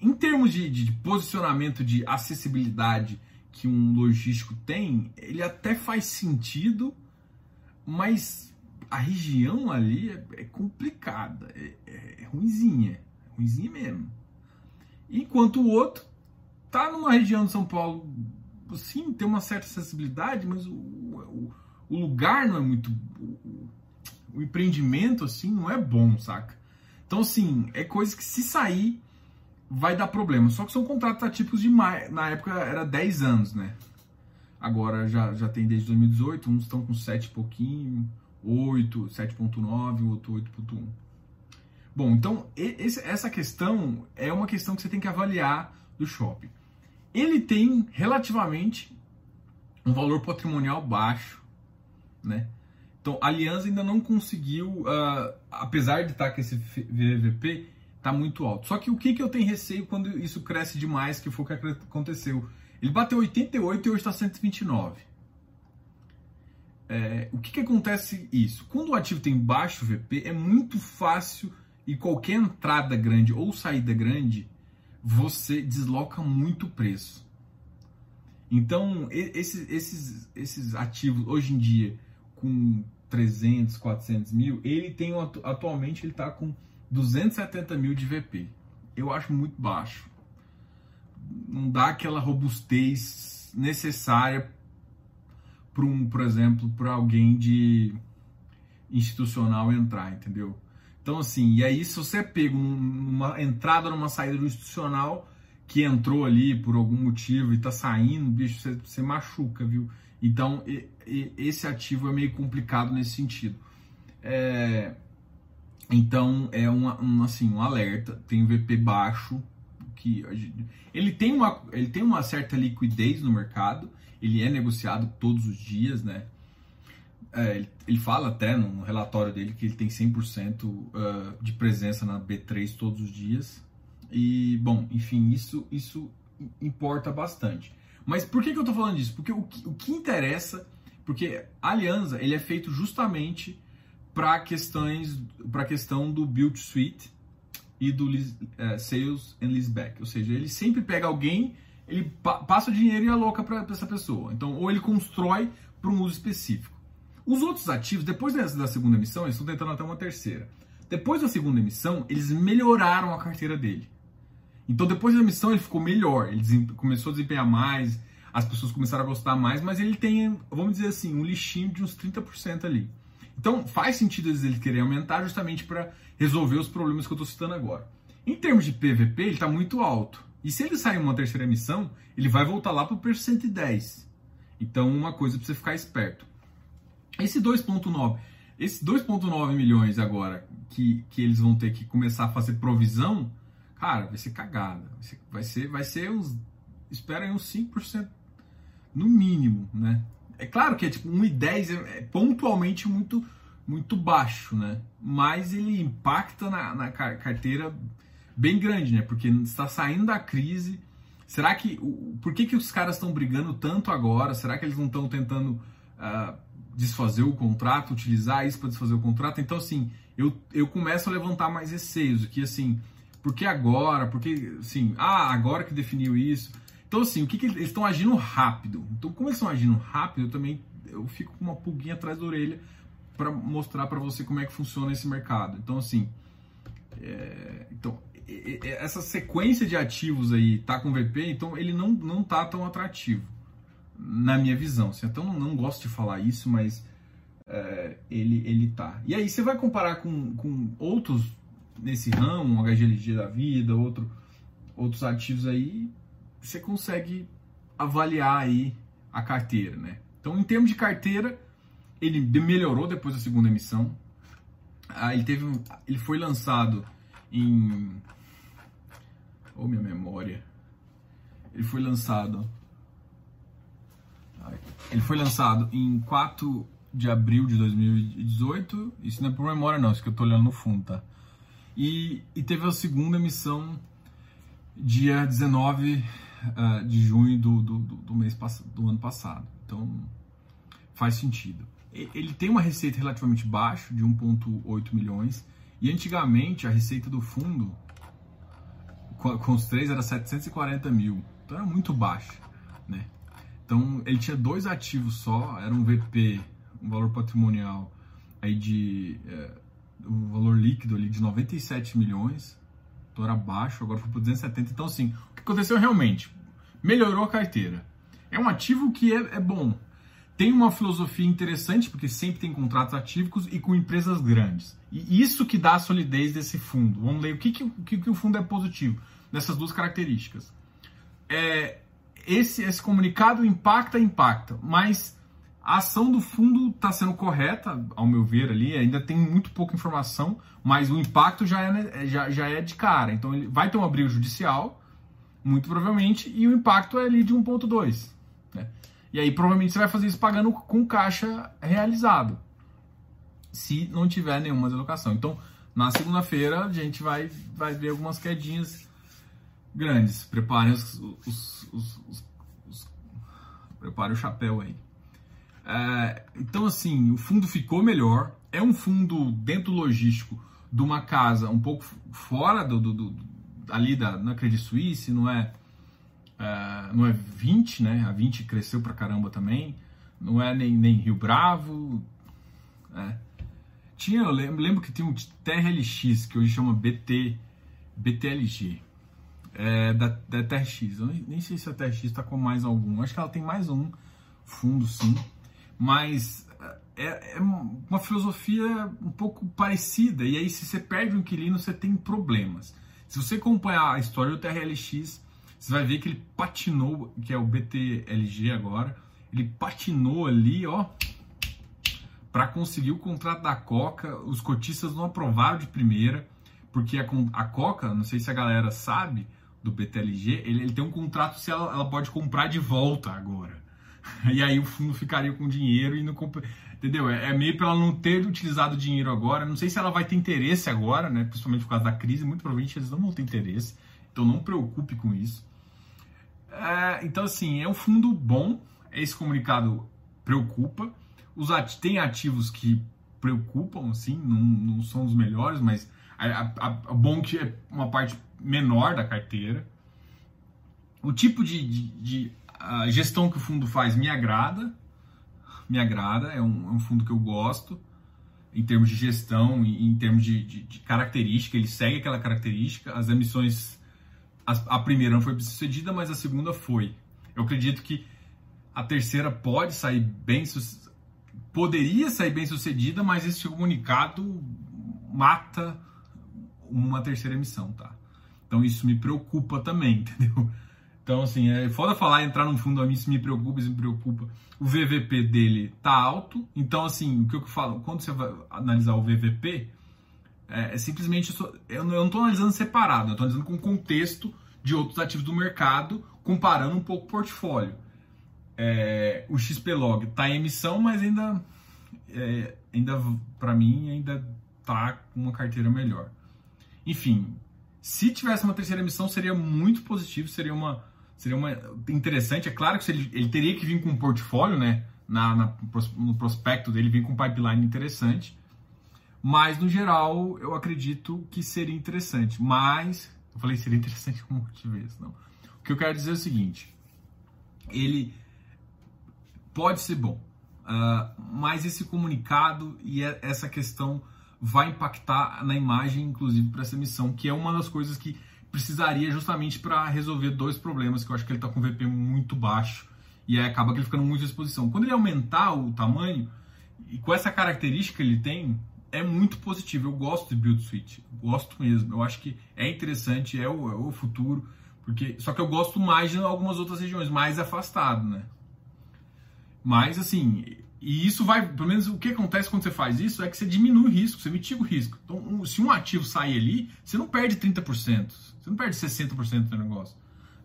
em termos de, de, posicionamento de acessibilidade que um logístico tem, ele até faz sentido, mas a região ali é, é complicada, é, é, é ruimzinha, é ruimzinha mesmo. Enquanto o outro tá numa região de São Paulo, sim, tem uma certa acessibilidade, mas o, o, o lugar não é muito. O, empreendimento, assim, não é bom, saca? Então, assim, é coisa que se sair vai dar problema. Só que são contratos atípicos de mais, na época era 10 anos, né? Agora já, já tem desde 2018, uns estão com 7 e pouquinho, 8, 7.9, outro 8.1. Bom, então esse, essa questão é uma questão que você tem que avaliar do shopping. Ele tem relativamente um valor patrimonial baixo, né? Então, a Aliança ainda não conseguiu, uh, apesar de estar com esse VVP, está muito alto. Só que o que, que eu tenho receio quando isso cresce demais, que foi o que aconteceu? Ele bateu 88 e hoje está 129. é, o que, que acontece isso? Quando o ativo tem baixo VP, é muito fácil e qualquer entrada grande ou saída grande, você desloca muito o preço. Então, esses, esses, esses ativos, hoje em dia, com 300, 400 mil, ele tem, atualmente, ele está com 270 mil de VP. Eu acho muito baixo. Não dá aquela robustez necessária para um, por exemplo, para alguém de institucional entrar, entendeu? Então assim, e aí se você pega uma entrada numa saída do institucional que entrou ali por algum motivo e tá saindo, bicho, você, você machuca, viu? Então e, e, esse ativo é meio complicado nesse sentido. É, então é uma, um, assim, um alerta, tem um VP baixo, que ele tem uma, ele tem uma certa liquidez no mercado, ele é negociado todos os dias, né? É, ele, ele, fala até no relatório dele que ele tem 100% uh, de presença na B3 todos os dias. E, bom, enfim, isso, isso importa bastante. Mas por que, que eu estou falando disso? Porque o que, o que interessa, porque a Aliança ele é feito justamente para questões, para a questão do build suite e do uh, sales and leaseback. Ou seja, ele sempre pega alguém ele pa passa o dinheiro e aloca para essa pessoa. Então, ou ele constrói para um uso específico. Os outros ativos, depois da segunda emissão, eles estão tentando até uma terceira. Depois da segunda emissão, eles melhoraram a carteira dele. Então, depois da emissão, ele ficou melhor, ele começou a desempenhar mais, as pessoas começaram a gostar mais, mas ele tem, vamos dizer assim, um lixinho de uns 30% ali. Então, faz sentido ele querer aumentar justamente para resolver os problemas que eu estou citando agora. Em termos de PVP, ele está muito alto. E se ele sair uma terceira emissão, ele vai voltar lá para o preço 110. Então, uma coisa para você ficar esperto. Esse 2,9, esses 2,9 milhões agora que, que eles vão ter que começar a fazer provisão, cara, vai ser cagada. Vai ser, vai ser uns. Espera aí uns 5% no mínimo, né? É claro que é tipo 1,10 é, é pontualmente muito, muito baixo, né? Mas ele impacta na, na carteira bem grande, né? Porque está saindo da crise. Será que. Por que, que os caras estão brigando tanto agora? Será que eles não estão tentando uh, desfazer o contrato, utilizar isso para desfazer o contrato? Então, assim, eu, eu começo a levantar mais receios. Que, assim, por que agora? Porque, assim, ah, agora que definiu isso. Então, assim, o que, que eles estão agindo rápido? Então, como eles estão agindo rápido, eu também eu fico com uma pulguinha atrás da orelha para mostrar para você como é que funciona esse mercado. Então, assim, é, então essa sequência de ativos aí tá com VP, então ele não, não tá tão atrativo, na minha visão. Assim, então não, gosto de falar isso, mas é, ele, ele tá. E aí você vai comparar com, com outros nesse ramo, um HGLG da vida, outro, outros ativos aí, você consegue avaliar aí a carteira, né? Então, em termos de carteira, ele melhorou depois da segunda emissão. Ah, ele, teve, ele foi lançado em ou minha memória. Ele foi lançado. Ele foi lançado em 4 de abril de 2018. Isso não é por memória, não, isso que eu tô olhando no fundo, tá? E, e teve a segunda emissão dia 19 uh, ah, de junho do, do, do, mês do ano passado. Então faz sentido. Ele tem uma receita relativamente baixa, de 1,8 milhões. E antigamente a receita do fundo com os três era 740 mil. Então era muito baixo, né? Então ele tinha dois ativos só, era um VP, um valor patrimonial aí de é, um valor líquido ali de 97 milhões. Então era baixo, agora foi para 270. Então assim, o que aconteceu realmente? Melhorou a carteira. É um ativo que é, é bom. Tem uma filosofia interessante, porque sempre tem contratos atípicos e com empresas grandes. E isso que dá a solidez desse fundo. Vamos ler o que, o, que, que o fundo é positivo nessas duas características. É, esse, esse comunicado impacta, impacta, mas a ação do fundo está sendo correta, ao meu ver ali, ainda tem muito pouca informação, mas o impacto já é, já, já é de cara. Então ele vai ter uma briga judicial, muito provavelmente, e o impacto é ali de 1.2. Né? E aí provavelmente você vai fazer isso pagando com caixa realizado, se não tiver nenhuma deslocação. Então, na segunda-feira a gente vai, vai ver algumas quedinhas grandes. Preparem os, os, os, os, prepare o chapéu aí. É, então, assim, o fundo ficou melhor. É um fundo dentro logístico de uma casa um pouco fora do, do, do ali da na Credit Suisse, não é, é, não é 20, né? A 20 cresceu pra caramba também. Não é nem, nem Rio Bravo. É. Tinha, eu lembro, lembro que tinha um TRLX, que hoje chama BT, BTLG. É, da, da TRX. Eu nem, nem sei se a TRX está com mais algum. Acho que ela tem mais um fundo, sim. Mas é, é, uma filosofia um pouco parecida. E aí, se você perde um inquilino, você tem problemas. Se você acompanhar a história do TRLX, você vai ver que ele patinou, que é o BTLG agora, ele patinou ali, ó, para conseguir o contrato da Coca. Os cotistas não aprovaram de primeira, porque a, a Coca, não sei se a galera sabe, do BTLG, ele, ele tem um contrato se ela, ela, pode comprar de volta agora. E aí o fundo ficaria com dinheiro e não. Entendeu? É, é meio para ela não ter utilizado dinheiro agora. Não sei se ela vai ter interesse agora, né? Principalmente por causa da crise. Muito provavelmente eles não vão ter interesse. Então não preocupe com isso. É, então, assim, é um fundo bom. Esse comunicado preocupa. Os ati tem ativos que preocupam, assim, não, não são os melhores, mas a, a, a bom que é uma parte menor da carteira. O tipo de, de, de gestão que o fundo faz me agrada, me agrada, é um, é um, fundo que eu gosto em termos de gestão, em, em termos de, de, de, característica, ele segue aquela característica. As emissões, a, a primeira não foi bem sucedida, mas a segunda foi. Eu acredito que a terceira pode sair bem, poderia sair bem sucedida, mas esse comunicado mata uma terceira emissão, tá? Então isso me preocupa também, entendeu? Então, assim, é foda falar entrar num fundo a mim, isso me preocupa, isso me preocupa. O VVP dele tá alto, então, assim, o que eu falo, quando você vai analisar o VVP, é, é simplesmente, eu não estou analisando separado, eu estou analisando com o contexto de outros ativos do mercado, comparando um pouco o portfólio. É, o XPlog está em emissão, mas ainda, é, ainda para mim, ainda tá com uma carteira melhor. Enfim, se tivesse uma terceira emissão, seria muito positivo, seria uma, seria uma interessante. É claro que ele, ele teria que vir com um portfólio, né? Na, na, no prospecto dele, vir com um pipeline interessante. Mas, no geral, eu acredito que seria interessante. Mas, eu falei seria interessante um monte de vezes, não. O que eu quero dizer é o seguinte: ele pode ser bom, uh, mas esse comunicado e essa questão vai impactar na imagem, inclusive, para essa missão, que é uma das coisas que precisaria justamente para resolver dois problemas, que eu acho que ele está com VP muito baixo e aí acaba que ele ficando muito à exposição. Quando ele aumentar o tamanho, e com essa característica que ele tem, é muito positivo. Eu gosto de Build Suite, gosto mesmo. Eu acho que é interessante, é o, é o futuro, porque só que eu gosto mais de algumas outras regiões, mais afastado, né? Mas assim, e isso vai, pelo menos o que acontece quando você faz isso é que você diminui o risco, você mitiga o risco. Então, se um ativo sair ali, você não perde 30%, você não perde 60% do negócio,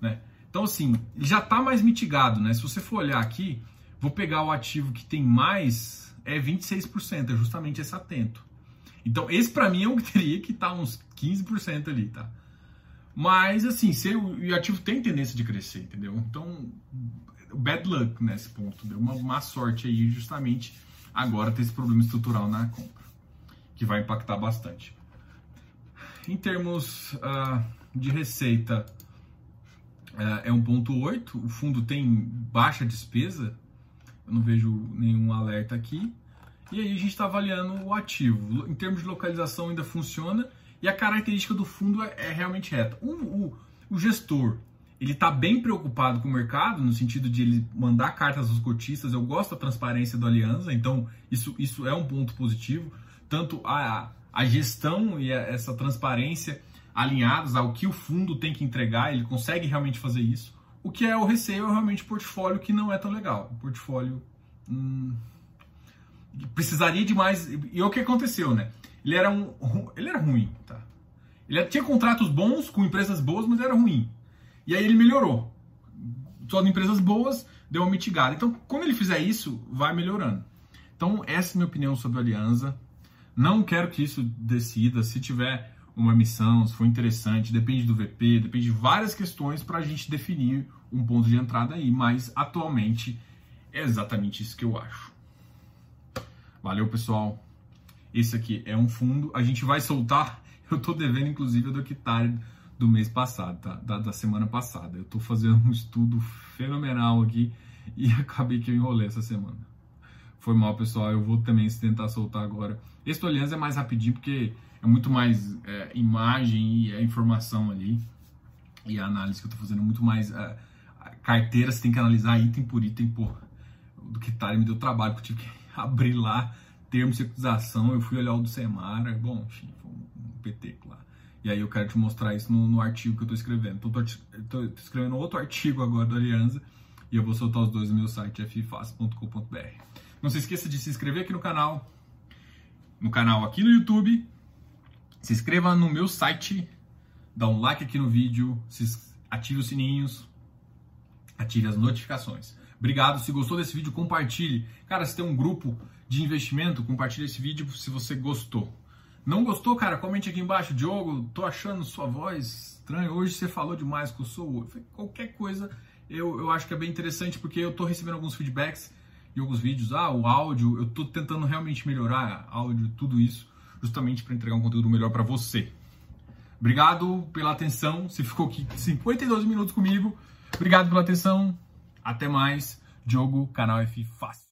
né? Então, assim, já está mais mitigado, né? Se você for olhar aqui, vou pegar o ativo que tem mais, é 26%, é justamente esse atento. Então, esse para mim é o que teria que estar tá uns 15% ali, tá? Mas, assim, se o ativo tem tendência de crescer, entendeu? Então, bad luck nesse ponto, deu uma má sorte aí justamente agora ter esse problema estrutural na compra, que vai impactar bastante. Em termos uh, de receita, uh, é 1.8, o fundo tem baixa despesa, eu não vejo nenhum alerta aqui, e aí a gente está avaliando o ativo. Em termos de localização ainda funciona, e a característica do fundo é, é realmente reta. O, o, o gestor ele está bem preocupado com o mercado, no sentido de ele mandar cartas aos cotistas. Eu gosto da transparência do Aliança, então isso, isso é um ponto positivo. Tanto a, a gestão e a, essa transparência alinhados ao que o fundo tem que entregar, ele consegue realmente fazer isso. O que é o receio é realmente o portfólio que não é tão legal. O portfólio hum, precisaria de mais. E o que aconteceu, né? Ele era um, ele era ruim, tá? Ele tinha contratos bons com empresas boas, mas era ruim. E aí ele melhorou. Só de empresas boas deu uma mitigada. Então, quando ele fizer isso, vai melhorando. Então, essa é a minha opinião sobre a Aliança. Não quero que isso decida. Se tiver uma missão, se for interessante, depende do VP, depende de várias questões para a gente definir um ponto de entrada aí. Mas atualmente é exatamente isso que eu acho. Valeu, pessoal. Esse aqui é um fundo. A gente vai soltar. Eu tô devendo, inclusive, a do Octari do mês passado, tá? Da, da, semana passada. Eu tô fazendo um estudo fenomenal aqui e acabei que eu enrolei essa semana. Foi mal, pessoal. Eu vou também tentar soltar agora. Esse do Aliança é mais rapidinho porque é muito mais é, imagem e a informação ali. E a análise que eu tô fazendo é muito mais. É, carteira, você tem que analisar item por item, pô. Do que tá, me deu trabalho, porque eu tive que abrir lá termo de securitização. Eu fui olhar o do Semara. Bom, enfim, foi um PT lá. E aí eu quero te mostrar isso no, no artigo que eu tô escrevendo. Então, tô escrevendo outro artigo agora do Aliança. E eu vou soltar os dois no meu site ffácil.com.br. Não se esqueça de se inscrever aqui no canal, no canal aqui no YouTube. Se inscreva no meu site, dá um like aqui no vídeo, ative os sininhos, ative as notificações. Obrigado. Se gostou desse vídeo, compartilhe. Cara, se tem um grupo de investimento, compartilhe esse vídeo se você gostou. Não gostou, cara? Comente aqui embaixo. Diogo, tô achando sua voz estranha. Hoje você falou demais que eu sou. Qualquer coisa eu, eu acho que é bem interessante porque eu tô recebendo alguns feedbacks e alguns vídeos. Ah, o áudio, eu tô tentando realmente melhorar áudio, tudo isso, justamente para entregar um conteúdo melhor para você. Obrigado pela atenção. Você ficou aqui 52 minutos comigo. Obrigado pela atenção. Até mais. Diogo, canal F Fácil.